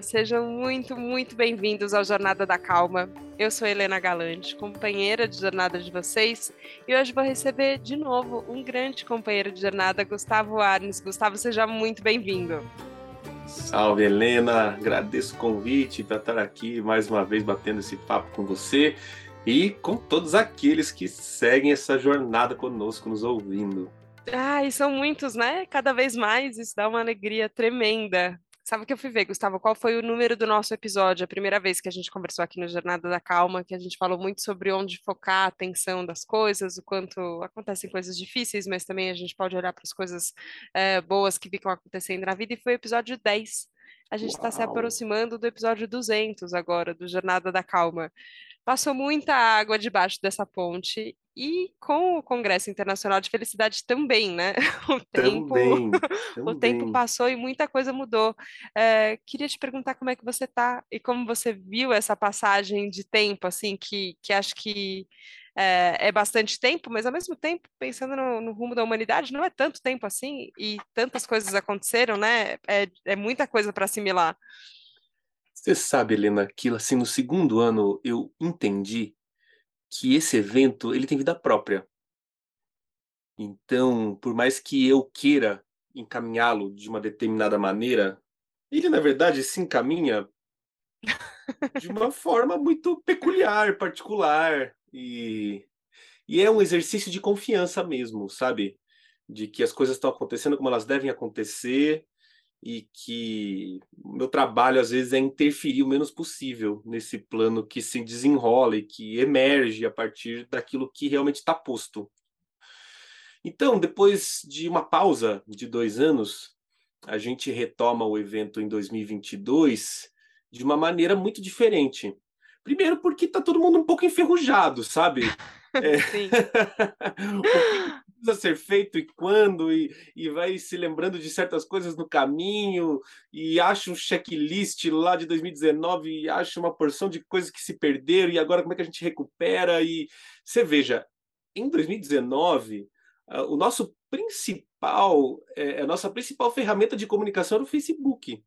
Olá, sejam muito, muito bem-vindos ao Jornada da Calma. Eu sou Helena Galante, companheira de jornada de vocês, e hoje vou receber de novo um grande companheiro de jornada, Gustavo Arnes. Gustavo, seja muito bem-vindo. Salve, Helena! Agradeço o convite para estar aqui mais uma vez batendo esse papo com você e com todos aqueles que seguem essa jornada conosco, nos ouvindo. Ah, e são muitos, né? Cada vez mais, isso dá uma alegria tremenda. Sabe o que eu fui ver, Gustavo? Qual foi o número do nosso episódio? A primeira vez que a gente conversou aqui no Jornada da Calma, que a gente falou muito sobre onde focar a atenção das coisas, o quanto acontecem coisas difíceis, mas também a gente pode olhar para as coisas é, boas que ficam acontecendo na vida, e foi o episódio 10. A gente está se aproximando do episódio 200 agora, do Jornada da Calma. Passou muita água debaixo dessa ponte e com o Congresso Internacional de Felicidade também, né? O tempo, também, o tempo passou e muita coisa mudou. É, queria te perguntar como é que você está e como você viu essa passagem de tempo, assim, que, que acho que é, é bastante tempo, mas ao mesmo tempo, pensando no, no, rumo da humanidade, não é tanto tempo assim e tantas coisas aconteceram, né? É, é muita coisa para assimilar. Você sabe, Helena, que assim, no segundo ano eu entendi que esse evento ele tem vida própria. Então, por mais que eu queira encaminhá-lo de uma determinada maneira, ele na verdade se encaminha de uma forma muito peculiar, particular e e é um exercício de confiança mesmo, sabe? De que as coisas estão acontecendo como elas devem acontecer e que meu trabalho às vezes é interferir o menos possível nesse plano que se desenrola e que emerge a partir daquilo que realmente está posto. Então, depois de uma pausa de dois anos, a gente retoma o evento em 2022 de uma maneira muito diferente. Primeiro, porque está todo mundo um pouco enferrujado, sabe? É... precisa ser feito e quando, e, e vai se lembrando de certas coisas no caminho, e acha um checklist lá de 2019, e acha uma porção de coisas que se perderam, e agora como é que a gente recupera? E você veja, em 2019, uh, o nosso principal, é, a nossa principal ferramenta de comunicação era o Facebook.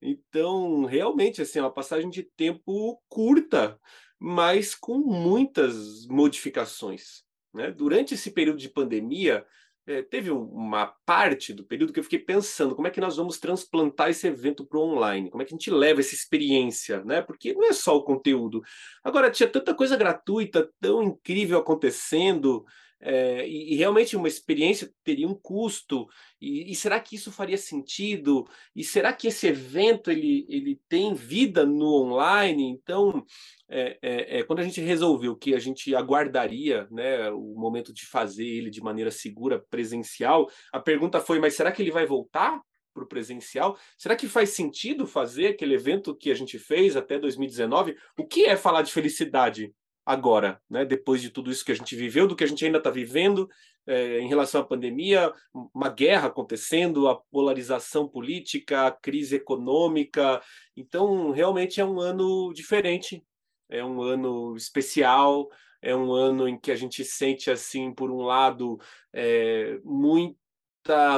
Então, realmente, assim, é uma passagem de tempo curta, mas com muitas modificações. Né? Durante esse período de pandemia, é, teve uma parte do período que eu fiquei pensando como é que nós vamos transplantar esse evento para o online, como é que a gente leva essa experiência, né? Porque não é só o conteúdo. Agora, tinha tanta coisa gratuita, tão incrível acontecendo, é, e, e, realmente uma experiência teria um custo e, e, será que isso faria sentido? E será que esse evento ele, ele tem vida no online? Então é, é, é, quando a gente resolveu que a gente aguardaria né, o momento de fazer ele de maneira segura presencial a pergunta foi mas será que ele vai voltar para o presencial? Será que faz sentido fazer aquele evento que a gente fez até 2019 o que é falar de felicidade agora, né? depois de tudo isso que a gente viveu, do que a gente ainda está vivendo é, em relação à pandemia, uma guerra acontecendo, a polarização política, a crise econômica. Então, realmente é um ano diferente, é um ano especial, é um ano em que a gente sente, assim, por um lado, é, muito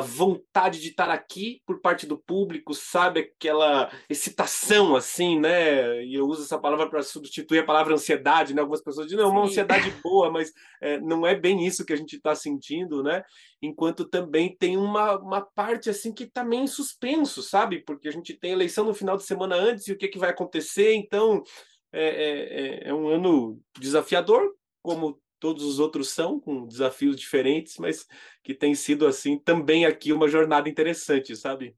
vontade de estar aqui por parte do público, sabe? Aquela excitação, assim, né? E eu uso essa palavra para substituir a palavra ansiedade, né? Algumas pessoas dizem, não, é uma ansiedade boa, mas é, não é bem isso que a gente está sentindo, né? Enquanto também tem uma, uma parte, assim, que está meio em suspenso, sabe? Porque a gente tem eleição no final de semana antes e o que, que vai acontecer, então... É, é, é, é um ano desafiador, como todos os outros são, com desafios diferentes, mas que tem sido, assim, também aqui uma jornada interessante, sabe?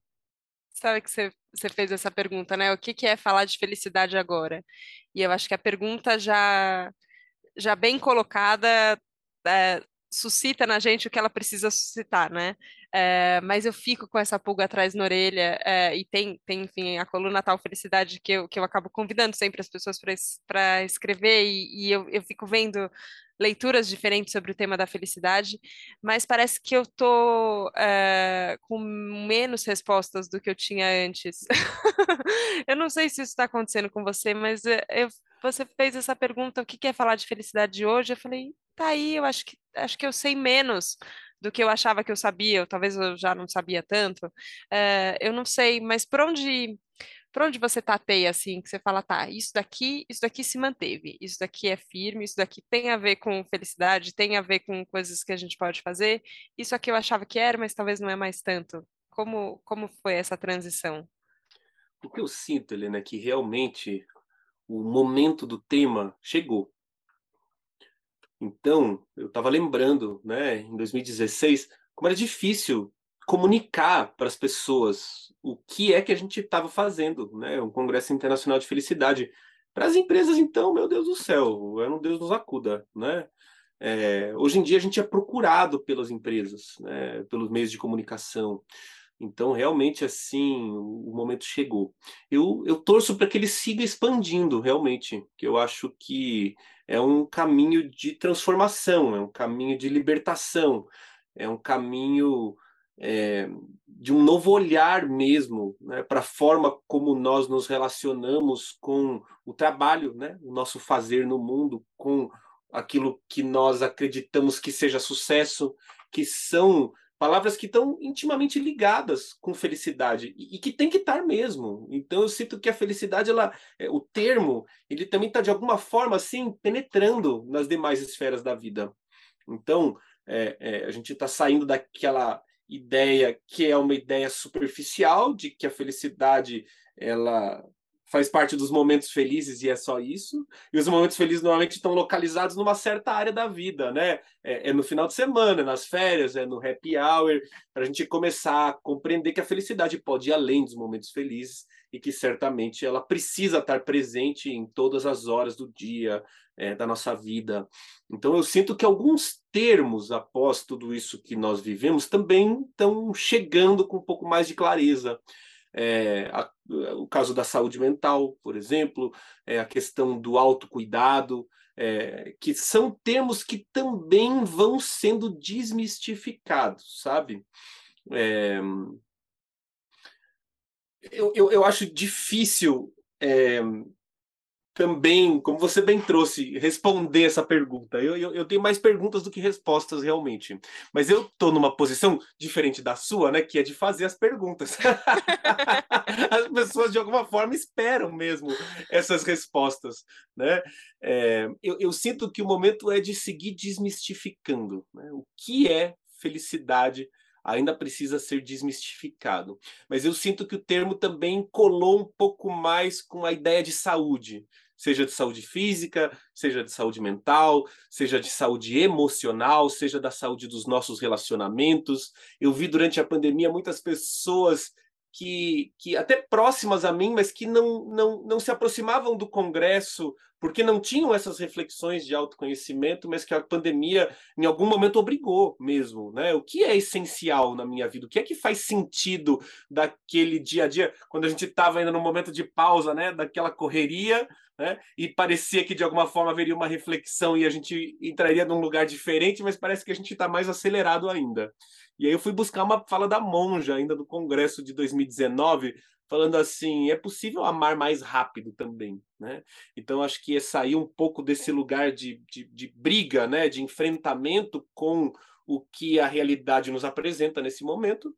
Sabe que você, fez essa pergunta, né? O que, que é falar de felicidade agora? E eu acho que a pergunta já, já bem colocada é, suscita na gente o que ela precisa suscitar, né? É, mas eu fico com essa pulga atrás na orelha, é, e tem, tem, enfim, a coluna Tal Felicidade que eu, que eu acabo convidando sempre as pessoas para escrever, e, e eu, eu fico vendo leituras diferentes sobre o tema da felicidade, mas parece que eu estou é, com menos respostas do que eu tinha antes. eu não sei se isso está acontecendo com você, mas eu, você fez essa pergunta, o que é falar de felicidade hoje? Eu falei, tá aí, eu acho que, acho que eu sei menos do que eu achava que eu sabia, ou talvez eu já não sabia tanto. É, eu não sei, mas por onde Por onde você tateia assim, que você fala, tá, isso daqui, isso daqui se manteve, isso daqui é firme, isso daqui tem a ver com felicidade, tem a ver com coisas que a gente pode fazer. Isso aqui eu achava que era, mas talvez não é mais tanto. Como como foi essa transição? O que eu sinto, Helena, é que realmente o momento do tema chegou. Então, eu estava lembrando, né, em 2016, como era difícil comunicar para as pessoas o que é que a gente estava fazendo, né, um Congresso Internacional de Felicidade. Para as empresas, então, meu Deus do céu, era um Deus nos acuda, né? É, hoje em dia a gente é procurado pelas empresas, né, pelos meios de comunicação. Então, realmente, assim, o momento chegou. Eu, eu torço para que ele siga expandindo, realmente, que eu acho que é um caminho de transformação, é um caminho de libertação, é um caminho é, de um novo olhar mesmo né, para a forma como nós nos relacionamos com o trabalho, né, o nosso fazer no mundo, com aquilo que nós acreditamos que seja sucesso, que são palavras que estão intimamente ligadas com felicidade e, e que tem que estar mesmo. Então eu sinto que a felicidade, ela, é, o termo, ele também está de alguma forma assim penetrando nas demais esferas da vida. Então é, é, a gente está saindo daquela ideia que é uma ideia superficial de que a felicidade ela faz parte dos momentos felizes e é só isso. E os momentos felizes normalmente estão localizados numa certa área da vida, né? É, é no final de semana, é nas férias, é no happy hour, para a gente começar a compreender que a felicidade pode ir além dos momentos felizes e que certamente ela precisa estar presente em todas as horas do dia, é, da nossa vida. Então eu sinto que alguns termos após tudo isso que nós vivemos também estão chegando com um pouco mais de clareza é, a, o caso da saúde mental, por exemplo, é, a questão do autocuidado, é, que são termos que também vão sendo desmistificados, sabe? É, eu, eu, eu, acho difícil é, também, como você bem trouxe, responder essa pergunta. Eu, eu, eu, tenho mais perguntas do que respostas, realmente. Mas eu estou numa posição diferente da sua, né? Que é de fazer as perguntas. as pessoas, de alguma forma, esperam mesmo essas respostas, né? É, eu, eu, sinto que o momento é de seguir desmistificando. Né? O que é felicidade ainda precisa ser desmistificado. Mas eu sinto que o termo também colou um pouco mais com a ideia de saúde, seja de saúde física, seja de saúde mental, seja de saúde emocional, seja da saúde dos nossos relacionamentos. Eu vi durante a pandemia muitas pessoas que, que até próximas a mim, mas que não, não, não se aproximavam do Congresso porque não tinham essas reflexões de autoconhecimento, mas que a pandemia em algum momento obrigou mesmo, né? O que é essencial na minha vida? O que é que faz sentido daquele dia a dia, quando a gente estava ainda no momento de pausa, né? Daquela correria, né? E parecia que de alguma forma haveria uma reflexão e a gente entraria num lugar diferente, mas parece que a gente está mais acelerado ainda. E aí eu fui buscar uma fala da monja ainda do congresso de 2019, falando assim, é possível amar mais rápido também, né? Então acho que é sair um pouco desse lugar de, de, de briga, né, de enfrentamento com o que a realidade nos apresenta nesse momento,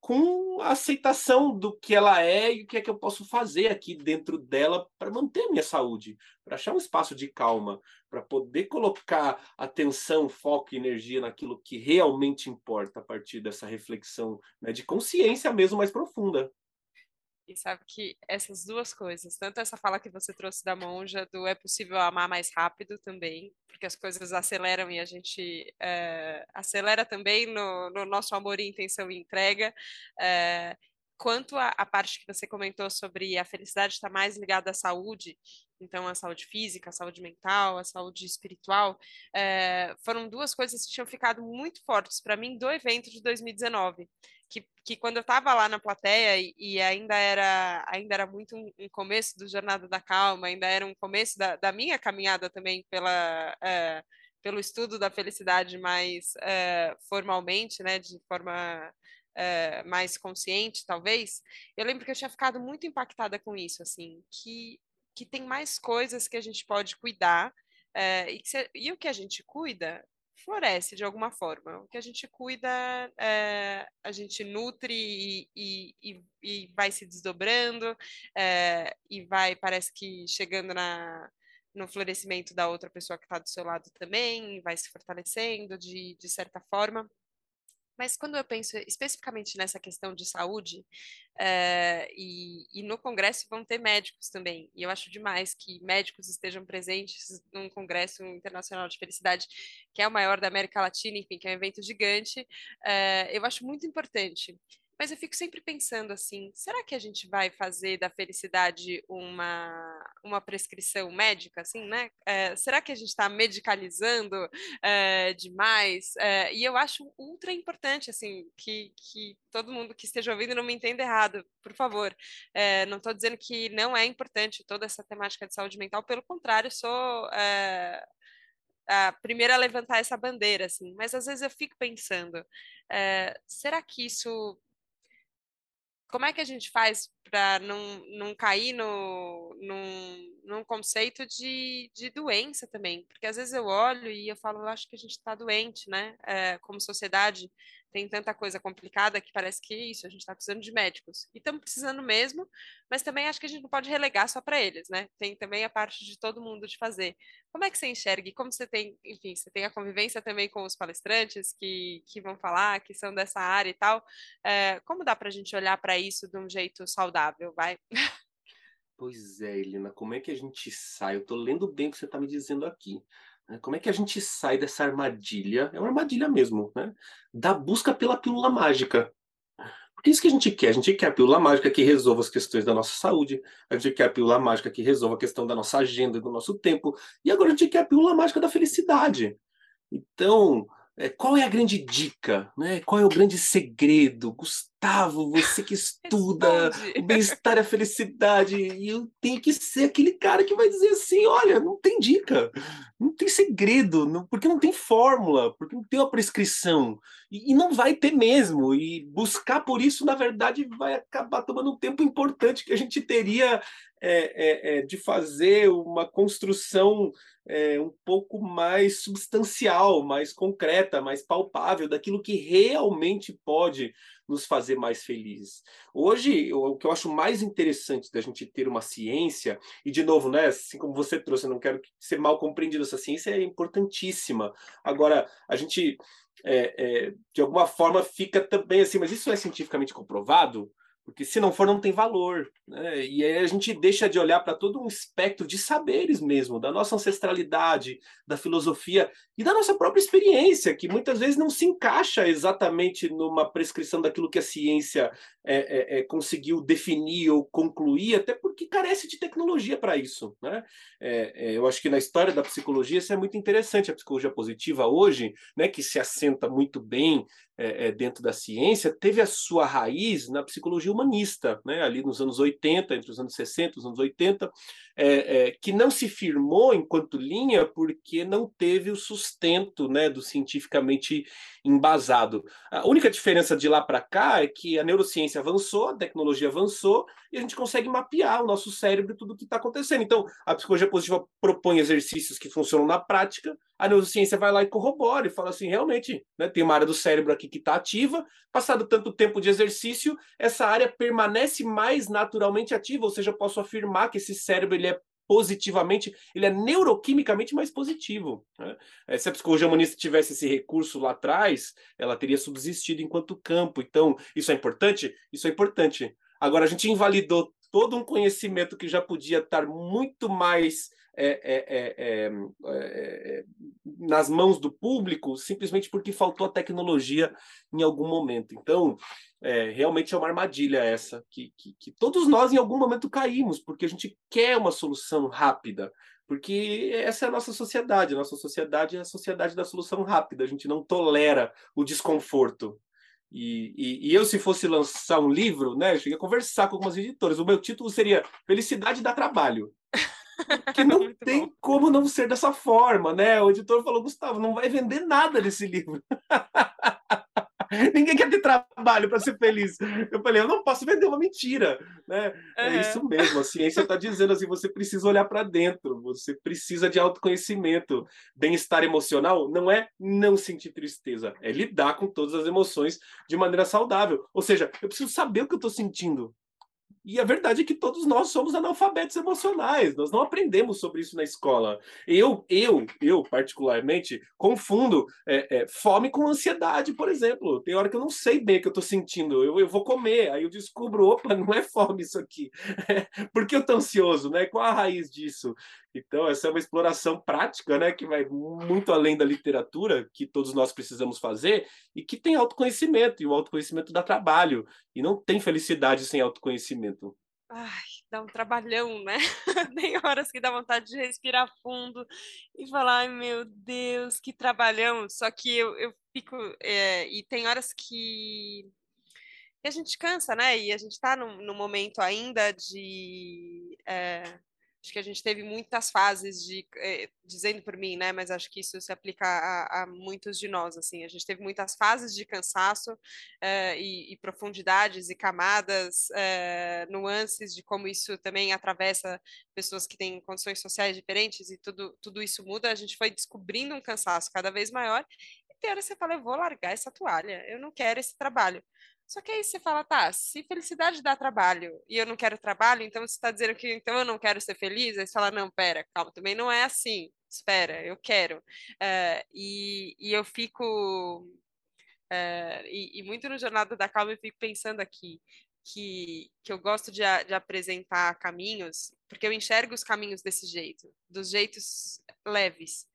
com a aceitação do que ela é e o que é que eu posso fazer aqui dentro dela para manter minha saúde, para achar um espaço de calma, para poder colocar atenção, foco e energia naquilo que realmente importa a partir dessa reflexão né, de consciência mesmo mais profunda. E sabe que essas duas coisas, tanto essa fala que você trouxe da monja, do é possível amar mais rápido também, porque as coisas aceleram e a gente é, acelera também no, no, nosso amor e intenção e entrega. É, quanto à parte que você comentou sobre a felicidade estar mais ligada à saúde, então a saúde física, a saúde mental, a saúde espiritual, é, foram duas coisas que tinham ficado muito fortes para mim do evento de 2019. Que, que quando eu estava lá na plateia e, e, ainda era ainda era muito um, um, começo do Jornada da Calma, ainda era um começo da, da minha caminhada também pela é, pelo estudo da felicidade mais é, formalmente, né, de forma é, mais consciente, talvez. Eu lembro que eu tinha ficado muito impactada com isso, assim, que que tem mais coisas que a gente pode cuidar e, se, e o que a gente cuida floresce de alguma forma. O que a gente cuida, é, a gente nutre e, e, e, e vai se desdobrando é, e vai, parece que chegando na, no florescimento da outra pessoa que está do seu lado também, vai se fortalecendo de, de certa forma. Mas quando eu penso especificamente nessa questão de saúde, é, e, e, no Congresso vão ter médicos também, e eu acho demais que médicos estejam presentes num Congresso Internacional de Felicidade, que é o maior da América Latina, enfim, que é um evento gigante, é, eu acho muito importante. Mas eu fico sempre pensando assim: será que a gente vai fazer da felicidade uma, uma prescrição médica, assim, né? É, será que a gente está medicalizando é, demais? É, e eu acho ultra importante, assim, que, que todo mundo que esteja ouvindo não me entenda errado, por favor. não estou dizendo que não é importante toda essa temática de saúde mental, pelo contrário, sou a primeira a levantar essa bandeira, assim. Mas às vezes eu fico pensando, será que isso como é que a gente faz para não, não cair no, num, num conceito de, de doença também? Porque às vezes eu olho e eu falo, eu acho que a gente está doente, né? É, como sociedade, tem tanta coisa complicada que parece que é isso, a gente está precisando de médicos. E estamos precisando mesmo, mas também acho que a gente não pode relegar só para eles, né? Tem também a parte de todo mundo de fazer. Como é que você enxerga? E como você tem, enfim, você tem a convivência também com os palestrantes que, que vão falar, que são dessa área e tal. É, como dá para a gente olhar para isso de um jeito saudável, vai? Pois é, Helena, como é que a gente sai? Eu estou lendo bem o que você está me dizendo aqui. Né? Como é que a gente sai dessa armadilha? É uma armadilha mesmo, né? Da busca pela pílula mágica. Porque é isso que a gente quer. A gente quer a pílula mágica que resolva as questões da nossa saúde. A gente quer a pílula mágica que resolva a questão da nossa agenda, do nosso tempo. E agora a gente quer a pílula mágica da felicidade. Então, é, qual é a grande dica? Né? Qual é o grande segredo? Gustavo, você que estuda o bem-estar e a felicidade, e eu tenho que ser aquele cara que vai dizer assim: olha, não tem dica, não tem segredo, não, porque não tem fórmula, porque não tem uma prescrição, e, e, não vai ter mesmo. E buscar por isso, na verdade, vai acabar tomando um tempo importante que a gente teria é, é, é, de fazer uma construção é, um pouco mais substancial, mais concreta, mais palpável daquilo que realmente pode nos fazer mais felizes. Hoje, o que eu acho mais interessante da gente ter uma ciência, e de novo, né, assim como você trouxe, eu não quero ser mal compreendido, essa ciência é importantíssima. Agora, a gente, é, é, de alguma forma, fica também assim, mas isso é cientificamente comprovado? Porque se não for, não tem valor. Né? E aí a gente deixa de olhar para todo um espectro de saberes mesmo, da nossa ancestralidade, da filosofia e da nossa própria experiência, que muitas vezes não se encaixa exatamente numa prescrição daquilo que a ciência é, é, é, conseguiu definir ou concluir, até porque carece de tecnologia para isso. Né? É, é, eu acho que na história da psicologia isso é muito interessante. A psicologia positiva hoje, né, que se assenta muito bem é, dentro da ciência, teve a sua raiz na psicologia humanista, né, ali nos anos 80, entre os anos 60 e os anos 80, que não se firmou enquanto linha porque não teve o sustento né, do cientificamente embasado. A única diferença de lá para cá é que a neurociência avançou, a tecnologia avançou e a gente consegue mapear o nosso cérebro e tudo o que está acontecendo. Então, a psicologia positiva propõe exercícios que funcionam na prática, a neurociência vai lá e corrobora e fala assim, realmente, né, tem uma área do cérebro aqui que está ativa, passado tanto tempo de exercício, essa área permanece mais naturalmente ativa, ou seja, eu posso afirmar que esse cérebro ele é positivamente, ele é neuroquimicamente mais positivo. Né? É, se a psicologia humanista tivesse esse recurso lá atrás, ela teria subsistido enquanto campo. Então, isso é importante? Isso é importante. Agora, a gente invalidou todo um conhecimento que já podia estar muito mais é é, é, é, é, nas mãos do público, simplesmente porque faltou a tecnologia em algum momento. Então, realmente é uma armadilha essa, que, que, que todos nós em algum momento caímos, porque a gente quer uma solução rápida. Porque essa é a nossa sociedade. A nossa sociedade é a sociedade da solução rápida. A gente não tolera o desconforto. E, e, e, eu, se fosse lançar um livro, né, eu cheguei a conversar com algumas editoras. O meu título seria Felicidade dá Trabalho. Que não tem bom. como não ser dessa forma, né? O editor falou, Gustavo, não vai vender nada desse livro. Ninguém quer ter trabalho para ser feliz. Eu falei, eu não posso vender uma mentira, né? Uhum. É isso mesmo. A ciência está dizendo assim, você precisa olhar para dentro, você precisa de autoconhecimento. Bem-estar emocional não é não sentir tristeza, é lidar com todas as emoções de maneira saudável. Ou seja, eu preciso saber o que eu estou sentindo. E a verdade é que todos nós somos analfabetos emocionais, nós não aprendemos sobre isso na escola. Eu, eu, eu particularmente, confundo é, é, fome com ansiedade, por exemplo. Tem hora que eu não sei bem o que eu estou sentindo, eu, eu vou comer, aí eu descubro, opa, não é fome isso aqui. por que eu estou ansioso, né? Qual a raiz disso? Então, essa é uma exploração prática, né, que vai muito além da literatura, que todos nós precisamos fazer, e que tem autoconhecimento, e o autoconhecimento dá trabalho, e não tem felicidade sem autoconhecimento. Ai, dá um trabalhão, né? tem horas que dá vontade de respirar fundo e falar, ai meu Deus, que trabalhão. Só que eu, eu fico. É, e tem horas que, a gente cansa, né? E a gente está no, no momento ainda de. É, acho que a gente teve muitas fases de eh, dizendo por mim, né? Mas acho que isso se aplica a, a muitos de nós, assim. A gente teve muitas fases de cansaço eh, e, e, profundidades e camadas, eh, nuances de como isso também atravessa pessoas que têm condições sociais diferentes e tudo tudo isso muda. A gente foi descobrindo um cansaço cada vez maior. E tem hora você fala, eu vou largar essa toalha, eu não quero esse trabalho. Só que aí você fala, tá, se felicidade dá trabalho e eu não quero trabalho, então você está dizendo que então eu não quero ser feliz? Aí você fala, não, pera, calma, também não é assim. Espera, eu quero. Uh, e, e eu fico. Uh, e, e, muito no Jornada da Calma eu fico pensando aqui que, que eu gosto de, de apresentar caminhos, porque eu enxergo os caminhos desse jeito, dos jeitos leves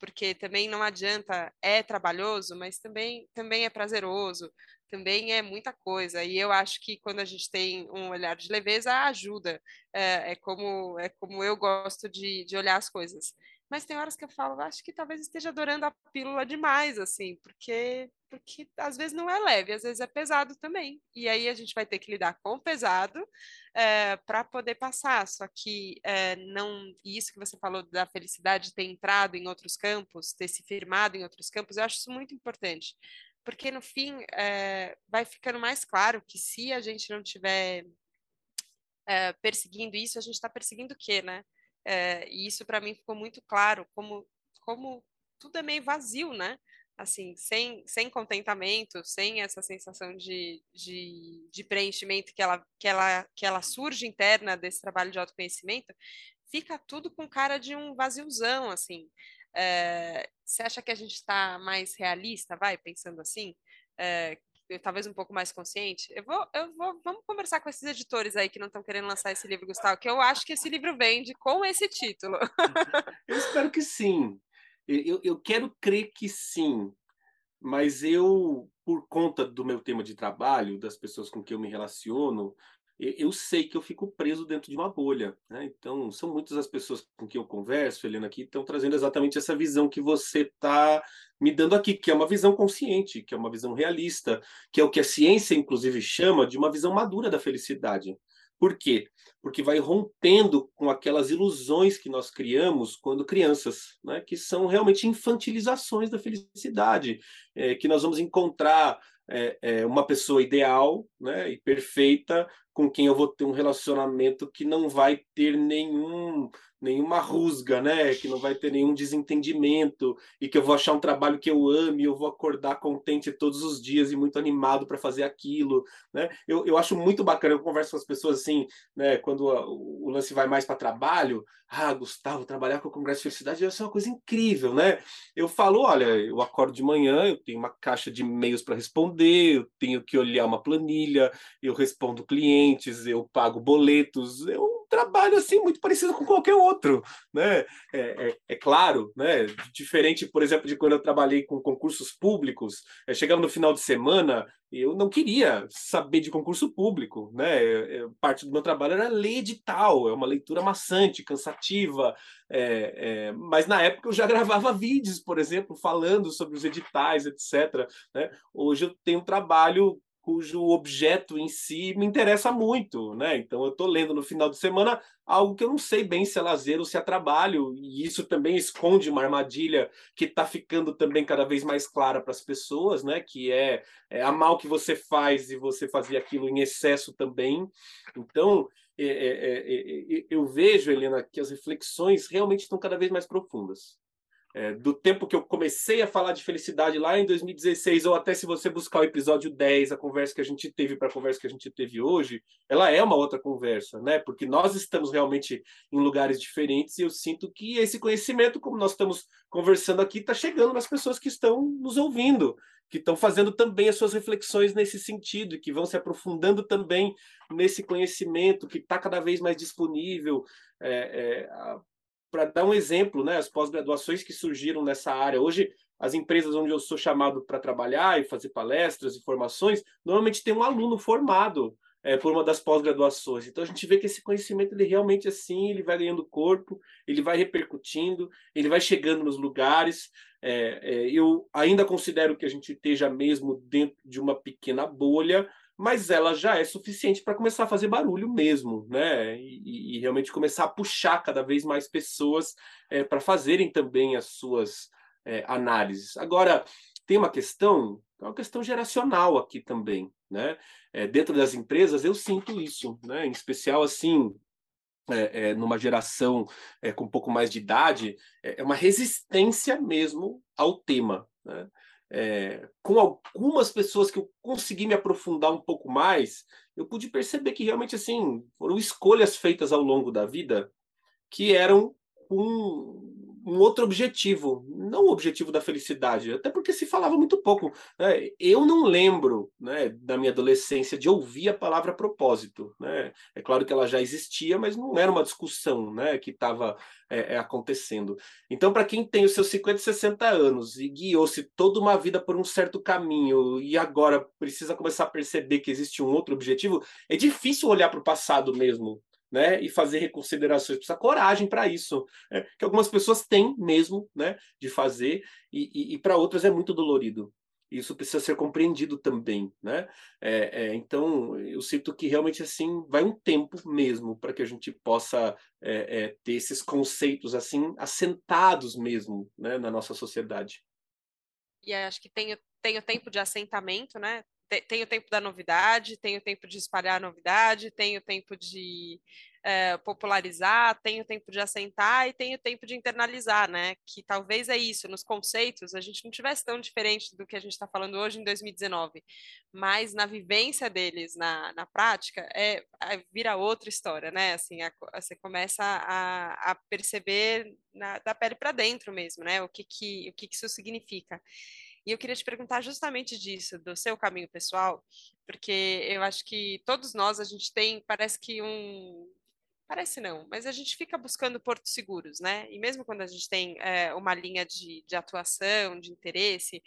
porque também não adianta, é trabalhoso, mas também, também é prazeroso, também é muita coisa. E eu acho que quando a gente tem um olhar de leveza, ajuda. É, é como, é como eu gosto de, de olhar as coisas. Mas tem horas que eu falo, acho que talvez esteja adorando a pílula demais, assim, porque, porque às vezes não é leve, às vezes é pesado também. E aí a gente vai ter que lidar com o pesado é, para poder passar. Só que é, não. Isso que você falou da felicidade ter entrado em outros campos, ter se firmado em outros campos, eu acho isso muito importante porque no fim é, vai ficando mais claro que se a gente não tiver é, perseguindo isso, a gente está perseguindo o quê, né? É, e isso para mim ficou muito claro, como, como tudo é meio vazio, né? Assim, sem, sem contentamento, sem essa sensação de, de, de preenchimento que ela, que, ela, que ela surge interna desse trabalho de autoconhecimento, fica tudo com cara de um vaziozão, assim. É, você acha que a gente está mais realista, vai, pensando assim? É, talvez um pouco mais consciente. Eu vou, eu vou, vamos conversar com esses editores aí que não estão querendo lançar esse livro, Gustavo, que eu acho que esse livro vende com esse título. eu espero que sim. Eu, eu quero crer que sim, mas eu, por conta do meu tema de trabalho, das pessoas com quem eu me relaciono, eu sei que eu fico preso dentro de uma bolha. Né? Então, são muitas as pessoas com quem eu converso, Helena, aqui, estão trazendo exatamente essa visão que você está me dando aqui, que é uma visão consciente, que é uma visão realista, que é o que a ciência, inclusive, chama de uma visão madura da felicidade. Por quê? Porque vai rompendo com aquelas ilusões que nós criamos quando crianças, né? que são realmente infantilizações da felicidade, é, que nós vamos encontrar é, é, uma pessoa ideal né, e perfeita com quem eu vou ter um relacionamento que não vai ter nenhum nenhuma rusga, né? Que não vai ter nenhum desentendimento e que eu vou achar um trabalho que eu ame, eu vou acordar contente todos os dias e muito animado para fazer aquilo, né? Eu, eu acho muito bacana, eu converso com as pessoas assim, né? Quando a, o, lance vai mais para trabalho, ah, Gustavo, trabalhar com o Congresso de Felicidade é uma coisa incrível, né? Eu falo, olha, eu acordo de manhã, eu tenho uma caixa de e-mails para responder, eu tenho que olhar uma planilha, eu respondo clientes, eu pago boletos, eu trabalho assim muito parecido com qualquer outro, né? É, é, é, claro, né? Diferente, por exemplo, de quando eu trabalhei com concursos públicos, é, chegava no final de semana eu não queria saber de concurso público, né? Parte do meu trabalho era ler edital, é uma leitura maçante, cansativa, é, é, mas na época eu já gravava vídeos, por exemplo, falando sobre os editais, etc. Né? Hoje eu tenho um trabalho cujo objeto em si me interessa muito, né? Então eu estou lendo no final de semana algo que eu não sei bem se é lazer ou se é trabalho, e isso também esconde uma armadilha que está ficando também cada vez mais clara para as pessoas, né? Que é, é a mal que você faz e você fazia aquilo em excesso também. Então é, é, é, é eu vejo, Helena, que as reflexões realmente estão cada vez mais profundas é, do tempo que eu comecei a falar de felicidade lá em 2016, ou até se você buscar o episódio 10, a conversa que a gente teve para a conversa que a gente teve hoje, ela é uma outra conversa, né? Porque nós estamos realmente em lugares diferentes e eu sinto que esse conhecimento, como nós estamos conversando aqui, está chegando nas pessoas que estão nos ouvindo, que estão fazendo também as suas reflexões nesse sentido e que vão se aprofundando também nesse conhecimento que está cada vez mais disponível. É, é, para dar um exemplo, né, as pós-graduações que surgiram nessa área. Hoje, as empresas onde eu sou chamado para trabalhar e fazer palestras e formações, normalmente tem um aluno formado é, por uma das pós-graduações. Então a gente vê que esse conhecimento ele realmente assim, ele vai ganhando corpo, ele vai repercutindo, ele vai chegando nos lugares. É, é, eu ainda considero que a gente esteja mesmo dentro de uma pequena bolha, mas ela já é suficiente para começar a fazer barulho mesmo, né? E, e, realmente começar a puxar cada vez mais pessoas é, para fazerem também as suas é, análises. Agora, tem uma questão, é uma questão geracional aqui também, né? É, dentro das empresas eu sinto isso, né? Em especial assim. É, é, numa geração é, com um pouco mais de idade, é uma resistência mesmo ao tema. Né? É, com algumas pessoas que eu consegui me aprofundar um pouco mais, eu pude perceber que realmente assim foram escolhas feitas ao longo da vida que eram com um outro objetivo, não o objetivo da felicidade, até porque se falava muito pouco. Né? Eu não lembro, né, da minha adolescência de ouvir a palavra propósito. Né? É claro que ela já existia, mas não era uma discussão, né, que estava é, é, acontecendo. Então, para quem tem os seus 50, 60 anos e guiou-se toda uma vida por um certo caminho e agora precisa começar a perceber que existe um outro objetivo, é difícil olhar para o passado mesmo né, e fazer reconsiderações. Precisa coragem para isso, né, que algumas pessoas têm mesmo, né, de fazer, e, e, e para outras é muito dolorido. Isso precisa ser compreendido também, né? É, é, então, eu sinto que realmente assim vai um tempo mesmo para que a gente possa é, é, ter esses conceitos assim assentados mesmo, né, na nossa sociedade. E acho que tem, tem o tempo de assentamento, né? Tem o tempo da novidade, tem o tempo de espalhar a novidade, tem o tempo de é, popularizar, tem o tempo de assentar e tem o tempo de internalizar, né? Que talvez é isso, nos conceitos a gente não tivesse tão diferente do que a gente está falando hoje em 2019, mas na vivência deles, na, na prática, é, é vira outra história, né? Assim, a, você começa a, a perceber na, da pele para dentro mesmo, né? O que, que, o que, que isso significa. E eu queria te perguntar justamente disso, do seu caminho pessoal, porque eu acho que todos nós, a gente tem, parece que um. Parece não, mas a gente fica buscando portos seguros, né? E mesmo quando a gente tem é, uma linha de, de atuação, de interesse,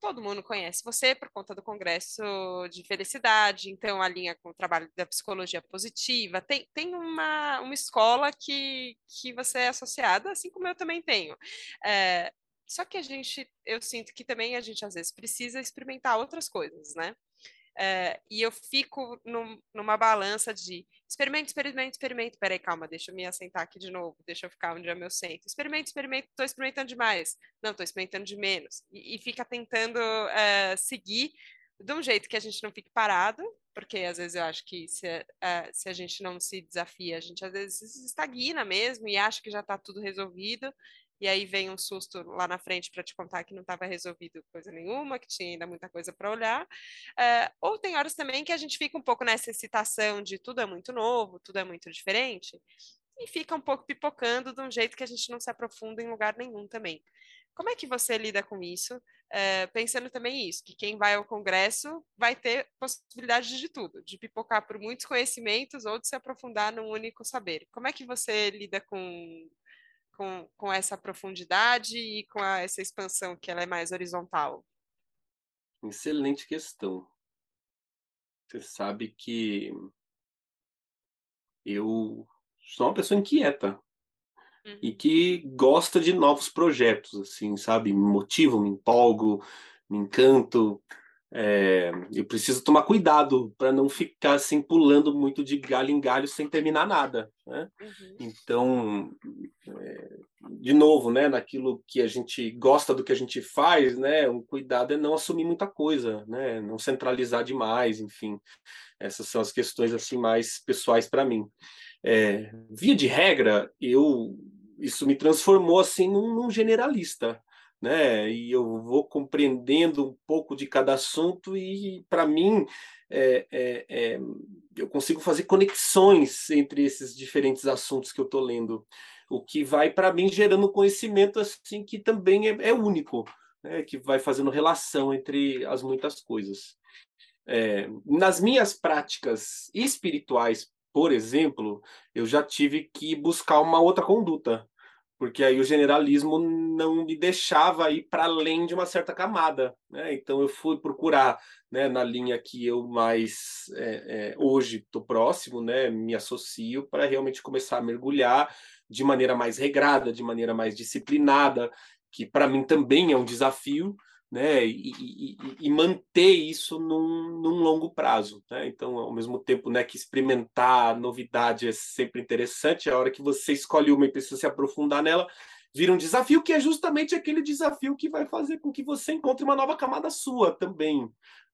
todo mundo conhece você por conta do Congresso de Felicidade, então a linha com o trabalho da psicologia positiva, tem, tem uma, uma escola que, que você é associada, assim como eu também tenho. É, só que a gente, eu sinto que também a gente às vezes precisa experimentar outras coisas, né? É, e eu fico num, numa balança de experimento, experimento, experimento. Peraí, calma, deixa eu me assentar aqui de novo, deixa eu ficar onde é meu centro. Experimento, experimento, estou experimentando demais. Não, estou experimentando de menos. E, e fica tentando é, seguir de um jeito que a gente não fique parado, porque às vezes eu acho que se, uh, se a gente não se desafia, a gente às vezes estagna mesmo e acha que já está tudo resolvido, e aí vem um susto lá na frente para te contar que não estava resolvido coisa nenhuma, que tinha ainda muita coisa para olhar. Uh, ou tem horas também que a gente fica um pouco nessa excitação de tudo é muito novo, tudo é muito diferente, e fica um pouco pipocando de um jeito que a gente não se aprofunda em lugar nenhum também. Como é que você lida com isso? Uh, pensando também isso, que quem vai ao Congresso vai ter possibilidade de tudo, de pipocar por muitos conhecimentos ou de se aprofundar num único saber. Como é que você lida com com, com essa profundidade e com a, essa expansão que ela é mais horizontal? Excelente questão. Você sabe que eu sou uma pessoa inquieta uhum. e que gosta de novos projetos, assim, sabe? Me motivo, me empolgo, me encanto. É, eu preciso tomar cuidado para não ficar assim pulando muito de galho em galho sem terminar nada, né? Uhum. Então, é, de novo, né, naquilo que a gente gosta do que a gente faz, né, um cuidado é não assumir muita coisa, né, não centralizar demais, enfim, essas são as questões assim mais pessoais para mim. É, via de regra, eu isso me transformou assim num, num generalista, né? E eu vou compreendendo um pouco de cada assunto e, para mim, é, é, é, eu consigo fazer conexões entre esses diferentes assuntos que eu estou lendo, o que vai, para mim, gerando conhecimento assim que também é, é único, né? que vai fazendo relação entre as muitas coisas. É, nas minhas práticas espirituais, por exemplo, eu já tive que buscar uma outra conduta, porque aí o generalismo não me deixava ir para além de uma certa camada, né? Então eu fui procurar, né, na linha que eu mais é, é, hoje estou próximo, né, me associo para realmente começar a mergulhar de maneira mais regrada, de maneira mais disciplinada, que para mim também é um desafio, né, e, e, e, manter isso num, num longo prazo. Né? Então, ao mesmo tempo né, que experimentar novidade é sempre interessante, a hora que você escolhe uma e precisa se aprofundar nela, vira um desafio que é justamente aquele desafio que vai fazer com que você encontre uma nova camada sua também.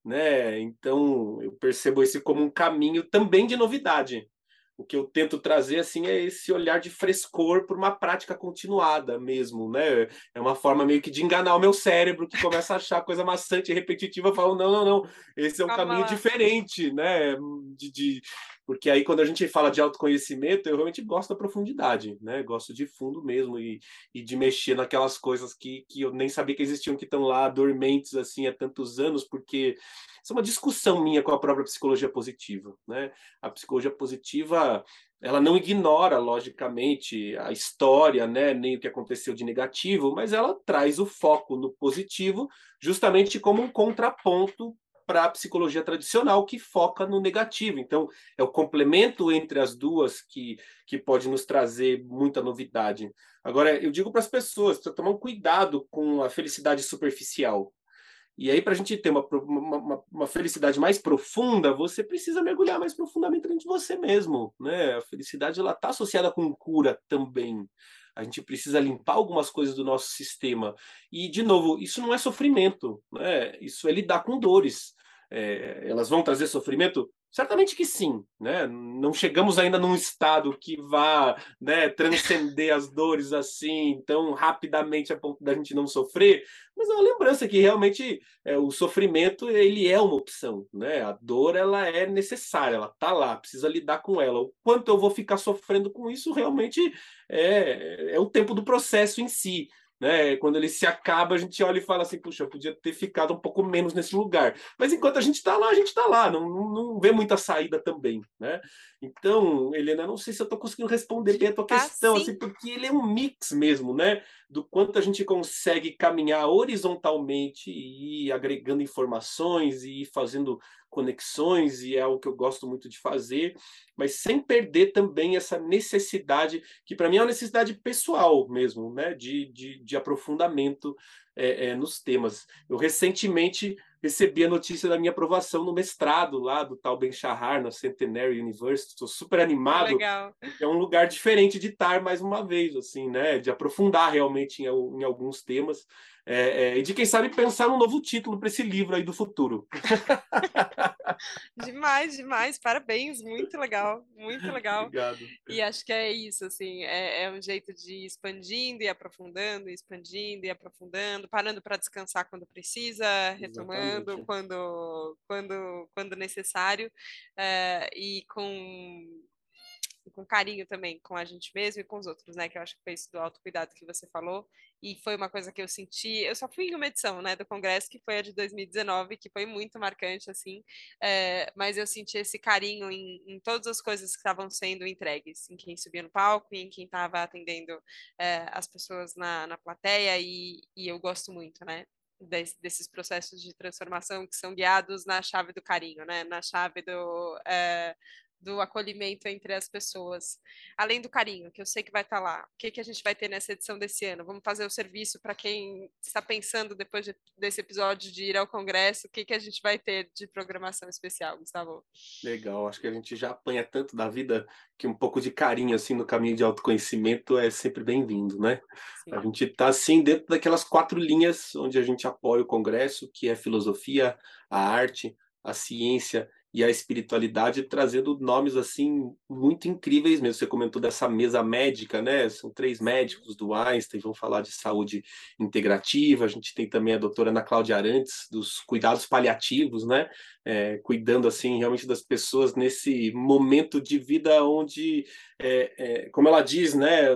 Né? Então, eu percebo esse como um caminho também de novidade o que eu tento trazer assim é esse olhar de frescor por uma prática continuada mesmo, né? É uma forma meio que de enganar o meu cérebro que começa a achar coisa maçante e repetitiva, falo não, não, não, esse é um Calma caminho lá. diferente, né? De, de, porque aí quando a gente fala de autoconhecimento, eu realmente gosto da profundidade, né? Gosto de fundo mesmo e, e de mexer naquelas coisas que, que eu nem sabia que existiam, que estão lá dormentes assim há tantos anos, porque isso é uma discussão minha com a própria psicologia positiva. Né? A psicologia positiva ela não ignora, logicamente, a história, né, nem o que aconteceu de negativo, mas ela traz o foco no positivo, justamente como um contraponto para a psicologia tradicional que foca no negativo. Então, é o complemento entre as duas que, que pode nos trazer muita novidade. Agora, eu digo para as pessoas, precisa tomar um cuidado com a felicidade superficial. E aí, para a gente ter uma, uma, uma, felicidade mais profunda, você precisa mergulhar mais profundamente dentro de você mesmo. Né? A felicidade está associada com cura também. A gente precisa limpar algumas coisas do nosso sistema. E, de novo, isso não é sofrimento, né? isso é lidar com dores. É, elas vão trazer sofrimento? Certamente que sim, né? Não chegamos ainda num estado que vá né, transcender as dores assim tão rapidamente a ponto da gente não sofrer, mas é uma lembrança que realmente é, o sofrimento ele é uma opção, né? A dor ela é necessária, ela tá lá, precisa lidar com ela. O quanto eu vou ficar sofrendo com isso realmente é, é o tempo do processo em si né? Quando ele se acaba, a gente olha e fala assim, puxa, eu podia ter ficado um pouco menos nesse lugar. Mas enquanto a gente está lá, a gente está lá, não, não, não, vê muita saída também, né? Então, Helena, não sei se eu estou conseguindo responder bem a tua tá, questão, assim, porque ele é um mix mesmo, né? Do quanto a gente consegue caminhar horizontalmente e ir agregando informações e ir fazendo conexões, e é algo que eu gosto muito de fazer, mas sem perder também essa necessidade, que para mim é uma necessidade pessoal mesmo, né? De, de, de aprofundamento é, é, nos temas. Eu recentemente recebi a notícia da minha aprovação no mestrado lá do tal Ben Shahar, na Centenary University. Estou super animado. Legal. É um lugar diferente de estar mais uma vez, assim, né? De aprofundar realmente em, em alguns temas. É, é, e de quem sabe pensar num novo título para esse livro aí do futuro. demais, demais, parabéns, muito legal, muito legal. Obrigado. E acho que é isso, assim, é, é um jeito de ir expandindo e aprofundando, expandindo e aprofundando, parando para descansar quando precisa, retomando Exatamente. quando, quando, quando necessário, é, e com com carinho também com a gente mesmo e com os outros, né? Que eu acho que foi isso do autocuidado que você falou. E foi uma coisa que eu senti. Eu só fui em uma edição, né, do Congresso, que foi a de 2019, que foi muito marcante, assim. É, mas eu senti esse carinho em, em, todas as coisas que estavam sendo entregues, em quem subia no palco e em quem estava atendendo é, as pessoas na, na plateia. E, e eu gosto muito, né? desses processos de transformação que são guiados na chave do carinho, né? Na chave do, é, do acolhimento entre as pessoas. Além do carinho, que eu sei que vai estar tá lá. O que, que a gente vai ter nessa edição desse ano? Vamos fazer o serviço para quem está pensando depois de, desse episódio de ir ao Congresso, o que, que a gente vai ter de programação especial, Gustavo? Legal, acho que a gente já apanha tanto da vida que um pouco de carinho assim no caminho de autoconhecimento é sempre bem-vindo, né? Sim. A gente está assim dentro daquelas quatro linhas onde a gente apoia o Congresso, que é filosofia, a arte, a ciência e a espiritualidade trazendo nomes assim muito incríveis mesmo. Você comentou dessa mesa médica, né? São três médicos do Einstein, vão falar de saúde integrativa. A gente tem também a doutora Ana Cláudia Arantes, dos cuidados paliativos, né? É, cuidando assim realmente das pessoas nesse momento de vida onde, é, é, como ela diz, né?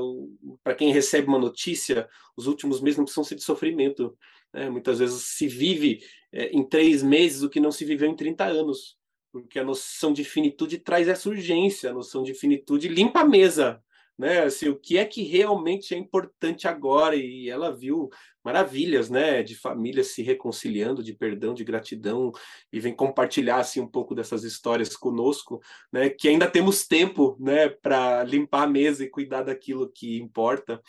Para quem recebe uma notícia, os últimos meses não precisam ser de sofrimento. Né? Muitas vezes se vive é, em três meses o que não se viveu em 30 anos porque a noção de finitude traz essa urgência, a noção de finitude limpa a mesa, né? Assim, o que é que realmente é importante agora? E ela viu maravilhas, né? De famílias se reconciliando, de perdão, de gratidão, e vem compartilhar assim um pouco dessas histórias conosco, né? Que ainda temos tempo, né? Para limpar a mesa e cuidar daquilo que importa.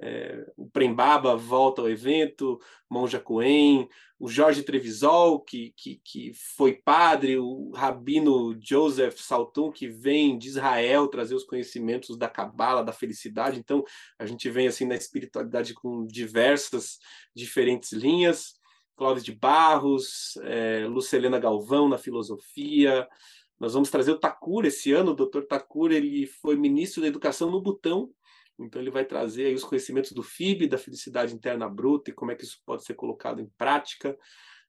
É, o Prembaba volta ao evento, Monja Coen, o Jorge Trevisol, que, que, que foi padre, o Rabino Joseph Saltum, que vem de Israel trazer os conhecimentos da Cabala, da felicidade. Então, a gente vem assim na espiritualidade com diversas, diferentes linhas. Clóvis de Barros, é, Lucelena Galvão na filosofia. Nós vamos trazer o Takura esse ano. O doutor Takura ele foi ministro da Educação no Butão, então ele vai trazer os conhecimentos do FIB, da felicidade interna bruta e como é que isso pode ser colocado em prática.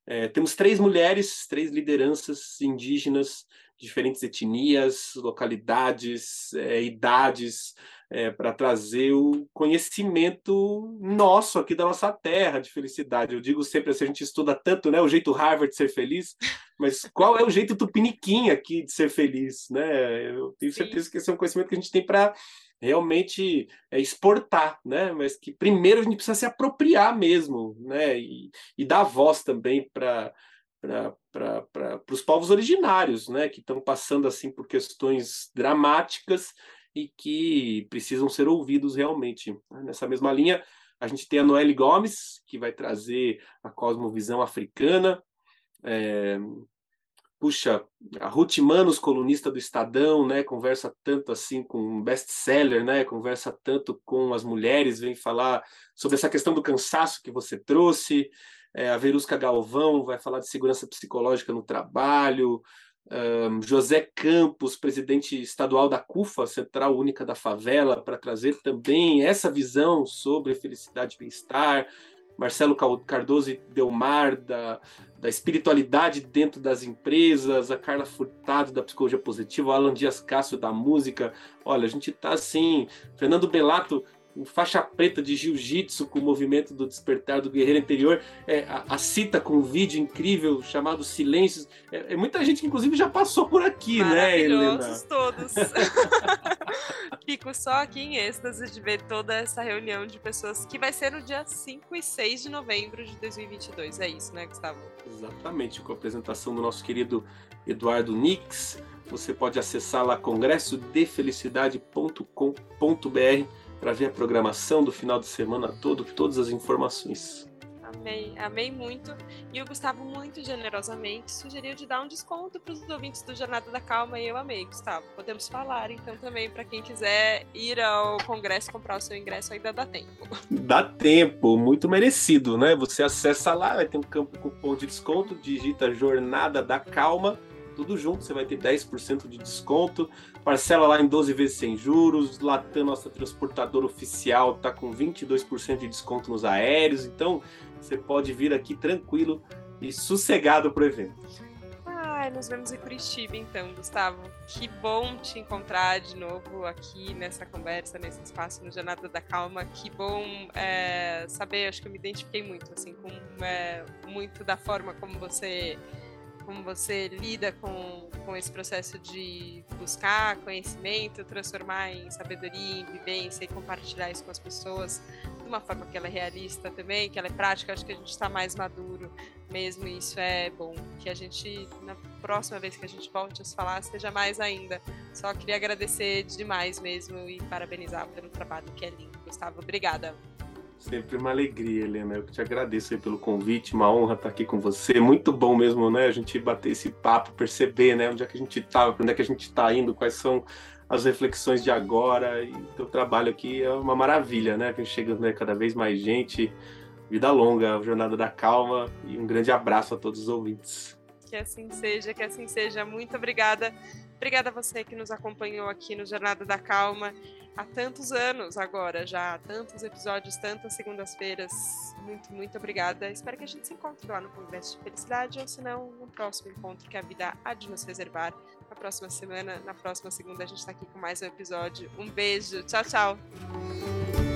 É, temos três mulheres, três lideranças indígenas, diferentes etnias, localidades, é, idades, é, para trazer o conhecimento nosso aqui da nossa terra de felicidade. Eu digo sempre assim, a gente estuda tanto, né, o jeito Harvard de ser feliz, mas qual é o jeito tupiniquim aqui de ser feliz, né? Eu tenho certeza Sim. que esse é um conhecimento que a gente tem para realmente é, exportar, né? Mas que primeiro a gente precisa se apropriar mesmo, né? E, e dar voz também para para os povos originários, né? Que estão passando assim por questões dramáticas e que precisam ser ouvidos realmente. Nessa mesma linha, a gente tem a Noelle Gomes, que vai trazer a cosmovisão africana. É, puxa, a Ruth Manos, colunista do Estadão, né, conversa tanto assim com best-seller, né, conversa tanto com as mulheres, vem falar sobre essa questão do cansaço que você trouxe, é, a Verusca Galvão vai falar de segurança psicológica no trabalho, um, José Campos, presidente estadual da CUFA, Central Única da Favela, para trazer também essa visão sobre felicidade e bem-estar, Marcelo Cardoso e Delmar, da, da espiritualidade dentro das empresas, a Carla Furtado da psicologia positiva, o Alan Dias Cássio da música. Olha, a gente está assim, Fernando Belato faixa preta de jiu-jitsu com o movimento do despertar do guerreiro interior, é, a, a, cita com um vídeo incrível chamado Silêncios. É, é, muita gente que, inclusive, já passou por aqui, né, Helena? todos. Fico só aqui em êxtase de ver toda essa reunião de pessoas que vai ser no dia 5 e 6 de novembro de 2022. É isso, né, Gustavo? Exatamente, com a apresentação do nosso querido Eduardo Nix. Você pode acessar lá congressodefelicidade.com.br para ver a programação do final de semana todo, todas as informações. Amei, amei muito. E o Gustavo, muito generosamente, sugeriu de dar um desconto para os ouvintes do Jornada da Calma e eu amei, Gustavo. Podemos falar então também para quem quiser ir ao congresso comprar o seu ingresso, ainda dá tempo. Dá tempo, muito merecido, né? Você acessa lá, vai ter um campo cupom de desconto, digita Jornada da Calma tudo junto, você vai ter 10% de desconto, parcela lá em 12 vezes sem juros, Latam, nossa transportadora oficial, tá com 22% de desconto nos aéreos, então você pode vir aqui tranquilo e sossegado pro evento. Ai, nos vemos em Curitiba então, Gustavo. Que bom te encontrar de novo aqui nessa conversa, nesse espaço no Jornada da Calma. Que bom é, saber, acho que eu me identifiquei muito, assim, com é, muito da forma como você como você lida com, com esse processo de buscar conhecimento, transformar em sabedoria, em vivência e compartilhar isso com as pessoas uma forma que ela é realista também, que ela é prática, acho que a gente está mais maduro mesmo, e isso é bom. Que a gente, na próxima vez que a gente volte a se falar, seja mais ainda. Só queria agradecer demais mesmo e parabenizar pelo trabalho que é lindo. Gustavo, obrigada. Sempre uma alegria, Helena. Eu te agradeço pelo convite, uma honra estar aqui com você. Muito bom mesmo, né? A gente bater esse papo, perceber, né? Onde é que a gente está, onde é que a gente está indo, quais são as reflexões de agora. E o trabalho aqui é uma maravilha, né? Que chega né, cada vez mais gente. Vida longa, jornada da calma e um grande abraço a todos os ouvintes. Que assim seja, que assim seja. Muito obrigada. Obrigada a você que nos acompanhou aqui no Jornada da Calma há tantos anos agora, já tantos episódios, tantas segundas-feiras. Muito, muito obrigada. Espero que a gente se encontre lá no Congresso de Felicidade ou se não, no próximo encontro que a vida há de nos reservar. Na próxima semana, na próxima segunda, a gente está aqui com mais um episódio. Um beijo. Tchau, tchau.